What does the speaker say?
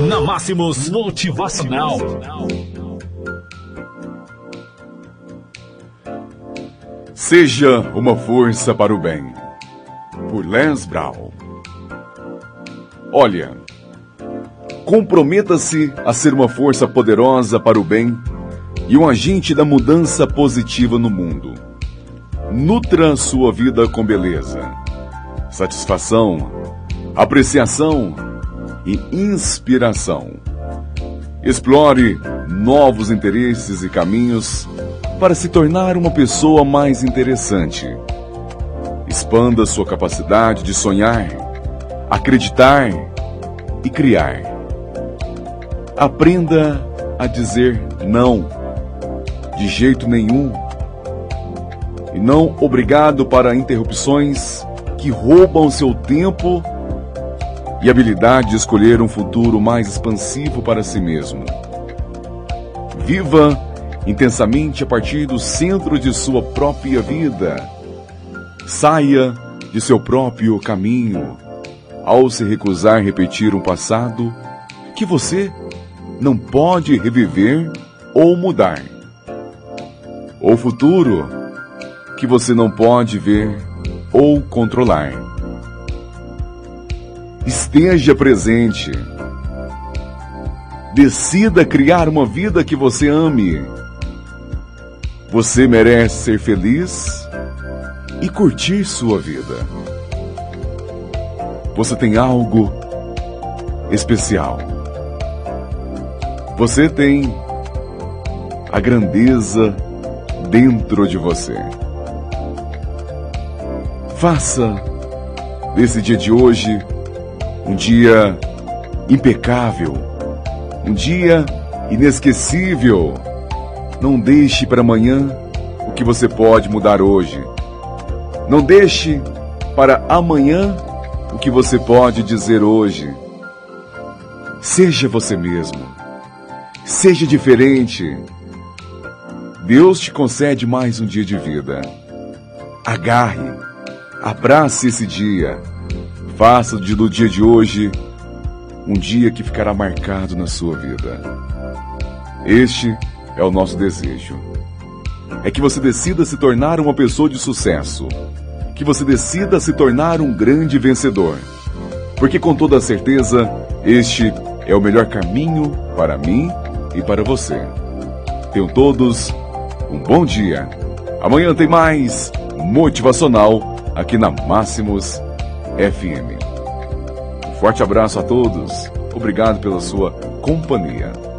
Na Máximos Motivacional. Seja uma força para o bem. Por Lance Brown. Olha, comprometa-se a ser uma força poderosa para o bem e um agente da mudança positiva no mundo. Nutra sua vida com beleza, satisfação, apreciação e inspiração. Explore novos interesses e caminhos para se tornar uma pessoa mais interessante. Expanda sua capacidade de sonhar, acreditar e criar. Aprenda a dizer não, de jeito nenhum, e não obrigado para interrupções que roubam seu tempo e habilidade de escolher um futuro mais expansivo para si mesmo. Viva intensamente a partir do centro de sua própria vida. Saia de seu próprio caminho ao se recusar a repetir um passado que você não pode reviver ou mudar. O futuro que você não pode ver ou controlar. Esteja presente. Decida criar uma vida que você ame. Você merece ser feliz e curtir sua vida. Você tem algo especial. Você tem a grandeza dentro de você. Faça desse dia de hoje um dia impecável, um dia inesquecível. Não deixe para amanhã o que você pode mudar hoje. Não deixe para amanhã o que você pode dizer hoje. Seja você mesmo. Seja diferente. Deus te concede mais um dia de vida. Agarre, abrace esse dia. Faça do dia de hoje um dia que ficará marcado na sua vida. Este é o nosso desejo. É que você decida se tornar uma pessoa de sucesso. Que você decida se tornar um grande vencedor. Porque com toda certeza, este é o melhor caminho para mim e para você. Tenham todos um bom dia. Amanhã tem mais motivacional aqui na Máximos FM. Um forte abraço a todos. Obrigado pela sua companhia.